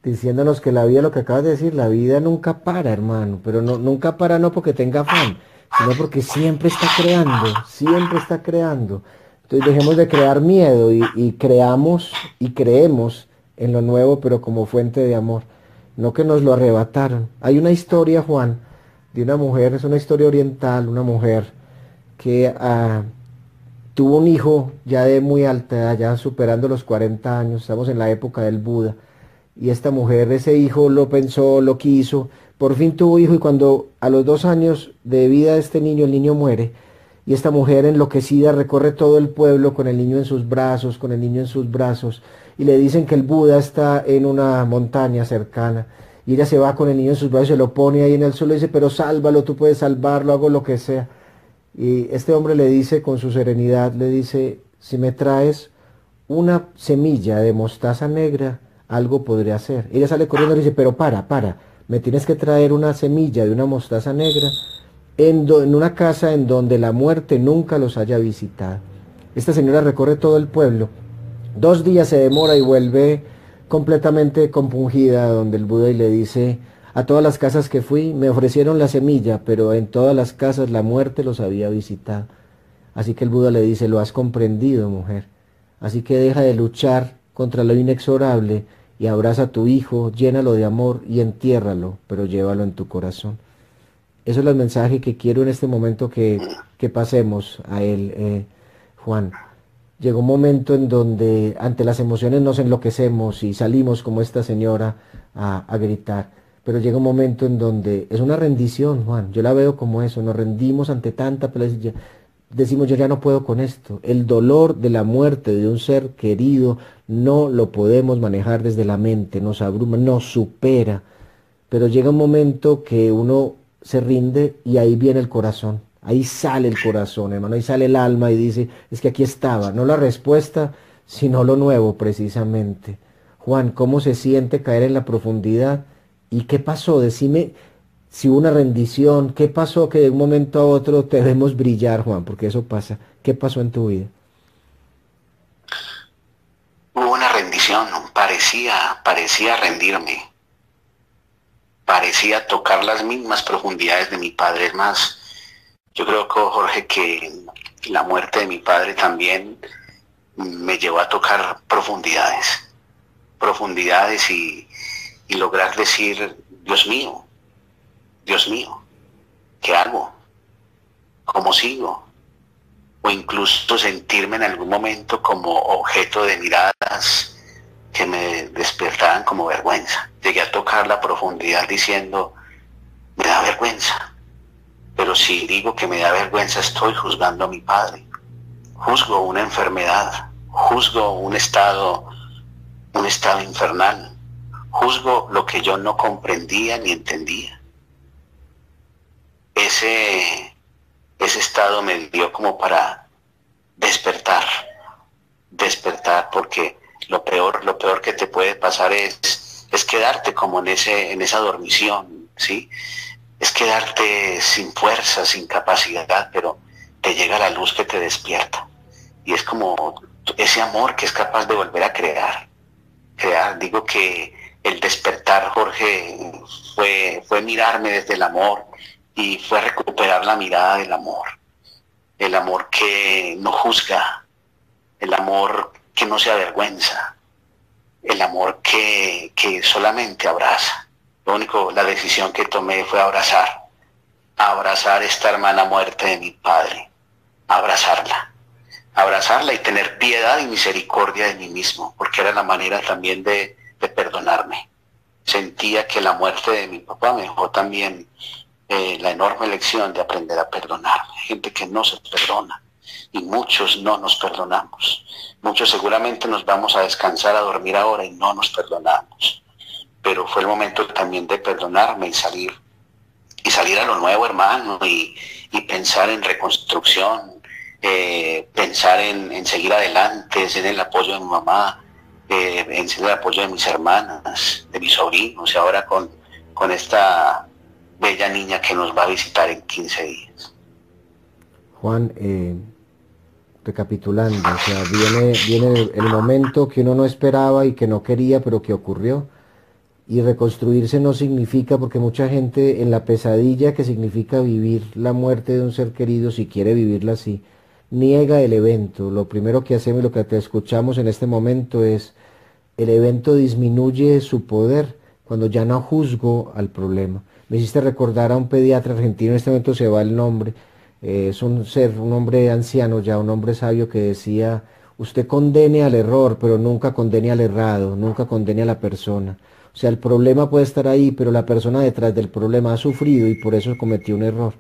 Diciéndonos que la vida, lo que acabas de decir, la vida nunca para, hermano, pero no, nunca para no porque tenga afán, sino porque siempre está creando, siempre está creando. Entonces dejemos de crear miedo y, creamos y creemos en lo nuevo, pero como fuente de amor. No que nos lo arrebataron. Hay una historia, Juan, de una mujer, es una historia oriental, una mujer que ah, tuvo un hijo ya de muy alta edad, ya superando los 40 años, estamos en la época del Buda, y esta mujer, ese hijo lo pensó, lo quiso, por fin tuvo hijo y cuando a los dos años de vida de este niño, el niño muere, y esta mujer enloquecida recorre todo el pueblo con el niño en sus brazos, con el niño en sus brazos, y le dicen que el Buda está en una montaña cercana. Y ella se va con el niño en sus brazos, se lo pone ahí en el suelo y dice, pero sálvalo, tú puedes salvarlo, hago lo que sea. Y este hombre le dice con su serenidad, le dice, si me traes una semilla de mostaza negra, algo podría hacer. Ella sale corriendo y dice, pero para, para, me tienes que traer una semilla de una mostaza negra en, en, una casa en donde la muerte nunca los haya visitado. Esta señora recorre todo el pueblo. Dos días se demora y vuelve completamente compungida donde el Buda y le dice, a todas las casas que fui me ofrecieron la semilla, pero en todas las casas la muerte los había visitado. Así que el Buda le dice, lo has comprendido, mujer. Así que deja de luchar contra lo inexorable y abraza a tu hijo, llénalo de amor y entiérralo, pero llévalo en tu corazón. Eso es el mensaje que quiero en este momento que, pasemos a él, eh, Juan. Llegó un momento en donde ante las emociones nos enloquecemos y salimos como esta señora a, a gritar. Pero llega un momento en donde es una rendición, Juan. Yo la veo como eso. Nos rendimos ante tanta decimos yo ya no puedo con esto. El dolor de la muerte de un ser querido no lo podemos manejar desde la mente, nos abruma, nos supera. Pero llega un momento que uno se rinde y ahí viene el corazón. Ahí sale el corazón, hermano, ahí sale el alma y dice, es que aquí estaba, no la respuesta, sino lo nuevo precisamente. Juan, ¿cómo se siente caer en la profundidad? ¿Y qué pasó? Decime, si hubo una rendición, ¿qué pasó que de un momento a otro te vemos brillar, Juan? Porque eso pasa. ¿Qué pasó en tu vida? Hubo una rendición, parecía, parecía rendirme. Parecía tocar las mismas profundidades de mi padre. Es más, yo creo que Jorge que la muerte de mi padre también me llevó a tocar profundidades. Profundidades y, y lograr decir, Dios mío, Dios mío, ¿qué hago? ¿Cómo sigo? O incluso sentirme en algún momento como objeto de miradas que me despertaban como vergüenza. Llegué a tocar la profundidad diciendo, me da vergüenza. Pero si digo que me da vergüenza, estoy juzgando a mi padre. Juzgo una enfermedad, juzgo un estado, un estado infernal. Juzgo lo que yo no comprendía ni entendía ese, ese estado me dio como para despertar, despertar, porque lo peor, lo peor que te puede pasar es, es quedarte como en ese, en esa dormición, ¿sí? Es quedarte sin fuerza, sin capacidad, pero te llega la luz que te despierta. Y es como ese amor que es capaz de volver a crear. Crear, digo que el despertar, Jorge, fue, fue mirarme desde el amor, y fue recuperar la mirada del amor, el amor que no juzga, el amor que no se avergüenza, el amor que, que solamente abraza. Lo único, la decisión que tomé fue abrazar, abrazar esta hermana muerte de mi padre, abrazarla, abrazarla y tener piedad y misericordia de mí mismo, porque era la manera también de, perdonarme. Sentía que la muerte de mi papá me dejó también eh, la enorme lección de aprender a perdonar. Gente que no se perdona y muchos no nos perdonamos. Muchos seguramente nos vamos a descansar, a dormir ahora y no nos perdonamos. Pero fue el momento también de perdonarme y salir. Y salir a lo nuevo, hermano, y, pensar en reconstrucción, eh, pensar en, seguir adelante, en el apoyo de mi mamá, eh, en ser el apoyo de mis hermanas, de mis sobrinos, y ahora con, con esta bella niña que nos va a visitar en 15 días. Juan, eh, recapitulando, o sea, viene, viene el, momento que uno no esperaba y que no quería, pero que ocurrió. Y reconstruirse no significa, porque mucha gente en la pesadilla que significa vivir la muerte de un ser querido, si quiere vivirla así, niega el evento. Lo primero que hacemos y lo que te escuchamos en este momento es, el evento disminuye su poder cuando ya no juzgo al problema. Me hiciste recordar a un pediatra argentino, en este momento se va el nombre, eh, es un ser, un hombre anciano ya, un hombre sabio que decía, usted condene al error, pero nunca condene al errado, nunca condene a la persona. O sea, el problema puede estar ahí, pero la persona detrás del problema ha sufrido y por eso cometió un error.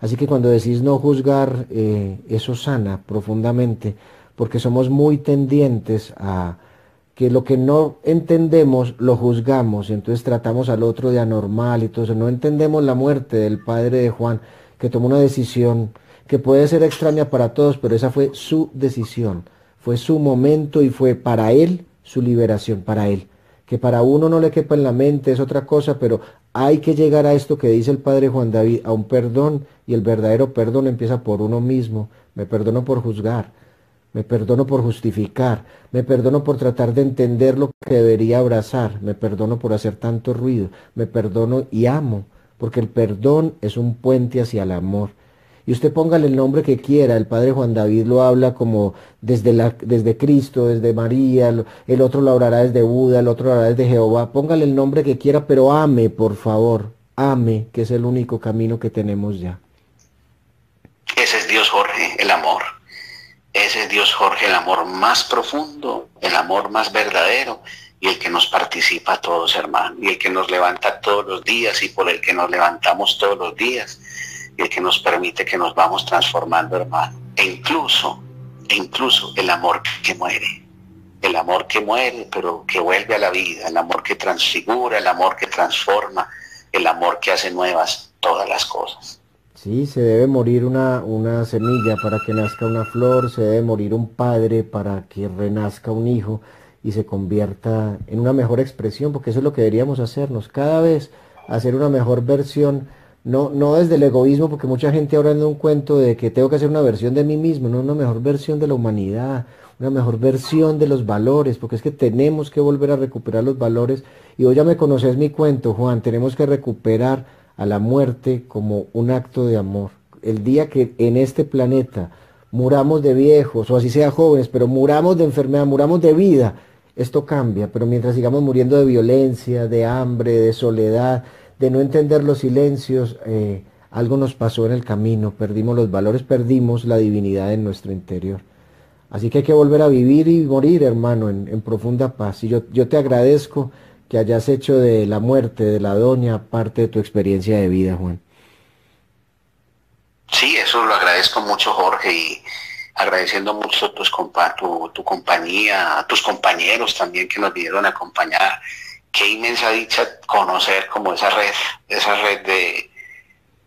Así que cuando decís no juzgar, eh, eso sana profundamente, porque somos muy tendientes a que lo que no entendemos lo juzgamos y entonces tratamos al otro de anormal y todo eso. No entendemos la muerte del padre de Juan que tomó una decisión que puede ser extraña para todos, pero esa fue su decisión, fue su momento y fue para él su liberación, para él. Que para uno no le quepa en la mente es otra cosa, pero hay que llegar a esto que dice el padre Juan David, a un perdón, y el verdadero perdón empieza por uno mismo. Me perdono por juzgar, me perdono por justificar, me perdono por tratar de entender lo que debería abrazar, me perdono por hacer tanto ruido, me perdono y amo porque el perdón es un puente hacia el amor. Y usted póngale el nombre que quiera, el padre Juan David lo habla como desde, la, desde Cristo, desde María, el otro lo hablará desde Buda, el otro lo hablará desde Jehová, póngale el nombre que quiera, pero ame, por favor, ame, que es el único camino que tenemos ya. Ese es Dios Jorge, el amor. Ese es Dios Jorge, el amor más profundo, el amor más verdadero y el que nos participa a todos, hermano, y el que nos levanta todos los días y por el que nos levantamos todos los días, y el que nos permite que nos vamos transformando, hermano. E incluso, e incluso el amor que muere, el amor que muere, pero que vuelve a la vida, el amor que transfigura, el amor que transforma, el amor que hace nuevas todas las cosas. Sí, se debe morir una, una semilla para que nazca una flor, se debe morir un padre para que renazca un hijo y se convierta en una mejor expresión, porque eso es lo que deberíamos hacernos, cada vez hacer una mejor versión, no, no desde el egoísmo, porque mucha gente ahora en un cuento de que tengo que hacer una versión de mí mismo, no una mejor versión de la humanidad, una mejor versión de los valores, porque es que tenemos que volver a recuperar los valores, y hoy ya me conoces mi cuento, Juan, tenemos que recuperar a la muerte como un acto de amor. El día que en este planeta muramos de viejos, o así sea jóvenes, pero muramos de enfermedad, muramos de vida, esto cambia, pero mientras sigamos muriendo de violencia, de hambre, de soledad, de no entender los silencios, eh, algo nos pasó en el camino, perdimos los valores, perdimos la divinidad en nuestro interior. Así que hay que volver a vivir y morir, hermano, en, profunda paz. Y yo, yo te agradezco que hayas hecho de la muerte de la doña parte de tu experiencia de vida, Juan. Sí, eso lo agradezco mucho, Jorge, y agradeciendo mucho tus tu, tu compañía, a tus compañeros también que nos vinieron a acompañar. Qué inmensa dicha conocer como esa red, esa red de,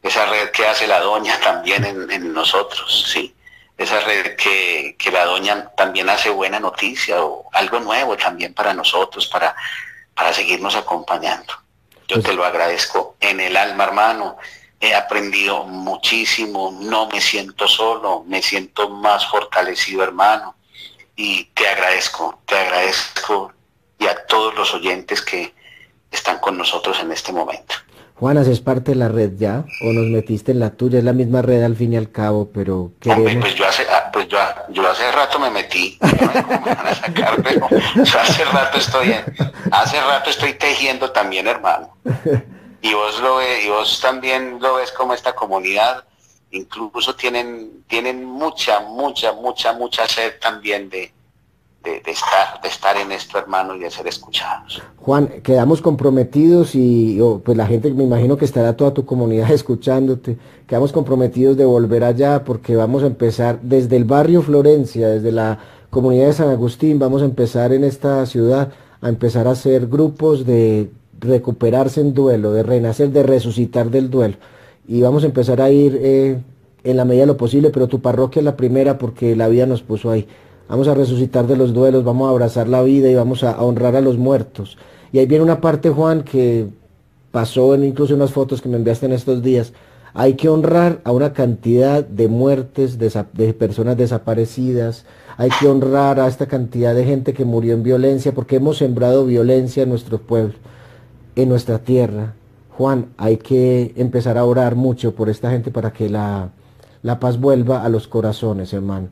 esa red que hace la doña también en, nosotros, sí. Esa red que, que, la doña también hace buena noticia o algo nuevo también para nosotros, para, para seguirnos acompañando. Yo pues te lo agradezco en el alma, hermano he aprendido muchísimo, no me siento solo, me siento más fortalecido hermano y te agradezco, te agradezco y a todos los oyentes que están con nosotros en este momento. Juan, ¿haces parte de la red ya o nos metiste en la tuya? Es la misma red al fin y al cabo, pero queremos... pues yo hace, pues yo, yo hace rato me metí, [LAUGHS] yo hace rato estoy, hace rato estoy tejiendo también, hermano. y vos lo ves, y vos también lo ves como esta comunidad incluso tienen, tienen mucha, mucha, mucha, mucha sed también de, de, estar, de estar en esto, hermano, y de ser escuchados. Juan, quedamos comprometidos y pues la gente, me imagino que estará toda tu comunidad [LAUGHS] escuchándote, quedamos comprometidos de volver allá porque vamos a empezar desde el barrio Florencia, desde la comunidad de San Agustín, vamos a empezar en esta ciudad a empezar a hacer grupos de recuperarse en duelo, de renacer, de resucitar del duelo. Y vamos a empezar a ir eh, en la medida de lo posible, pero tu parroquia es la primera porque la vida nos puso ahí. Vamos a resucitar de los duelos, vamos a abrazar la vida y vamos a, honrar a los muertos. Y ahí viene una parte, Juan, que pasó en incluso unas fotos que me enviaste en estos días. Hay que honrar a una cantidad de muertes, de, personas desaparecidas. Hay que honrar a esta cantidad de gente que murió en violencia, porque hemos sembrado violencia en nuestro pueblo, en nuestra tierra. Juan, hay que empezar a orar mucho por esta gente para que la, la paz vuelva a los corazones, hermano.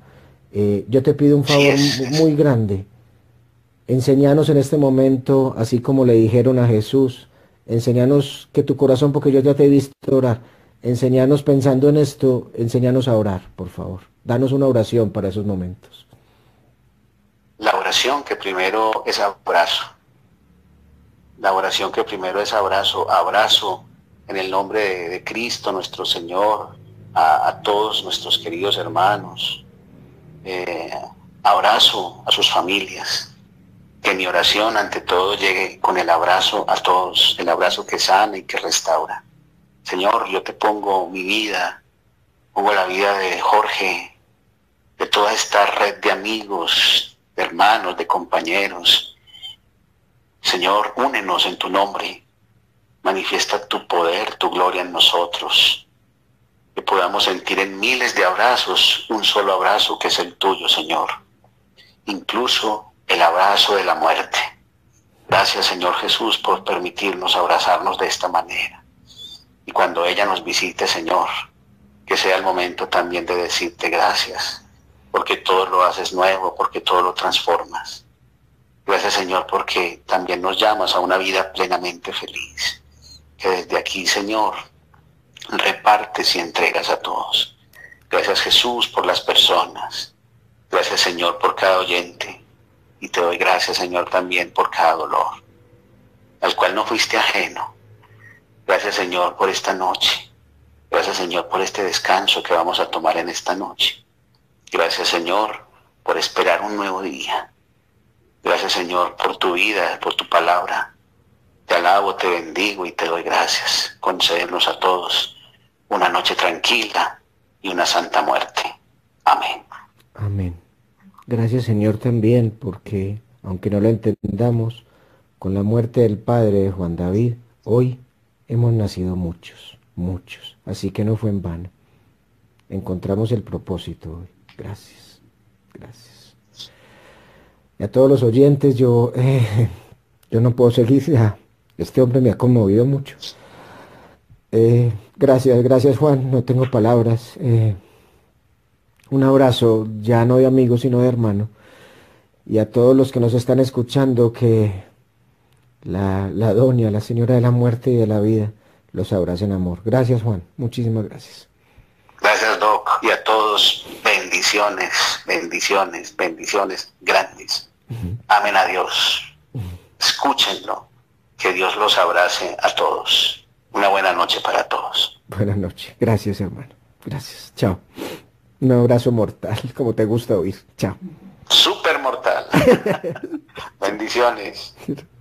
Eh, yo te pido un favor muy grande. Enseñanos en este momento, así como le dijeron a Jesús, enseñanos que tu corazón, porque yo ya te he visto orar, enseñanos pensando en esto, enseñanos a orar, por favor. Danos una oración para esos momentos. La oración que primero es abrazo. La oración que primero es abrazo, abrazo en el nombre de, Cristo nuestro Señor, a todos nuestros queridos hermanos, eh, abrazo a sus familias. Que mi oración ante todo llegue con el abrazo a todos, el abrazo que sana y que restaura. Señor, yo te pongo mi vida, pongo la vida de Jorge, de toda esta red de amigos, de hermanos, de compañeros. Señor, únenos en tu nombre. Manifiesta tu poder, tu gloria en nosotros que podamos sentir en miles de abrazos un solo abrazo que es el tuyo, Señor. Incluso el abrazo de la muerte. Gracias, Señor Jesús, por permitirnos abrazarnos de esta manera. Y cuando ella nos visite, Señor, que sea el momento también de decirte gracias, porque todo lo haces nuevo, porque todo lo transformas. Gracias, Señor, porque también nos llamas a una vida plenamente feliz. Que desde aquí, Señor, repartes y entregas a todos. Gracias Jesús por las personas. Gracias Señor por cada oyente. Y te doy gracias Señor también por cada dolor, al cual no fuiste ajeno. Gracias Señor por esta noche. Gracias Señor por este descanso que vamos a tomar en esta noche. Gracias Señor por esperar un nuevo día. Gracias Señor por tu vida, por tu palabra. Te alabo, te bendigo y te doy gracias. Concedernos a todos una noche tranquila y una santa muerte. Amén. Amén. Gracias Señor también porque, aunque no lo entendamos, con la muerte del Padre de Juan David, hoy hemos nacido muchos, muchos. Así que no fue en vano. Encontramos el propósito hoy. Gracias, gracias. Y a todos los oyentes, yo, eh, [LAUGHS] yo no puedo seguir. [LAUGHS] Este hombre me ha conmovido mucho. Eh, gracias, gracias Juan, no tengo palabras. Eh, un abrazo, ya no de amigo, sino de hermano. Y a todos los que nos están escuchando, que la, la doña, la señora de la muerte y de la vida, los abrace en amor. Gracias Juan, muchísimas gracias. Gracias Doc, y a todos bendiciones, bendiciones, bendiciones grandes. Amén a Dios. Escúchenlo, que Dios los abrace a todos. Una buena noche para todos. Buenas noches. Gracias, hermano. Gracias. Chao. Un abrazo mortal, [LAUGHS] como te gusta oír. Chao. Super mortal. [LAUGHS] Bendiciones. [LAUGHS]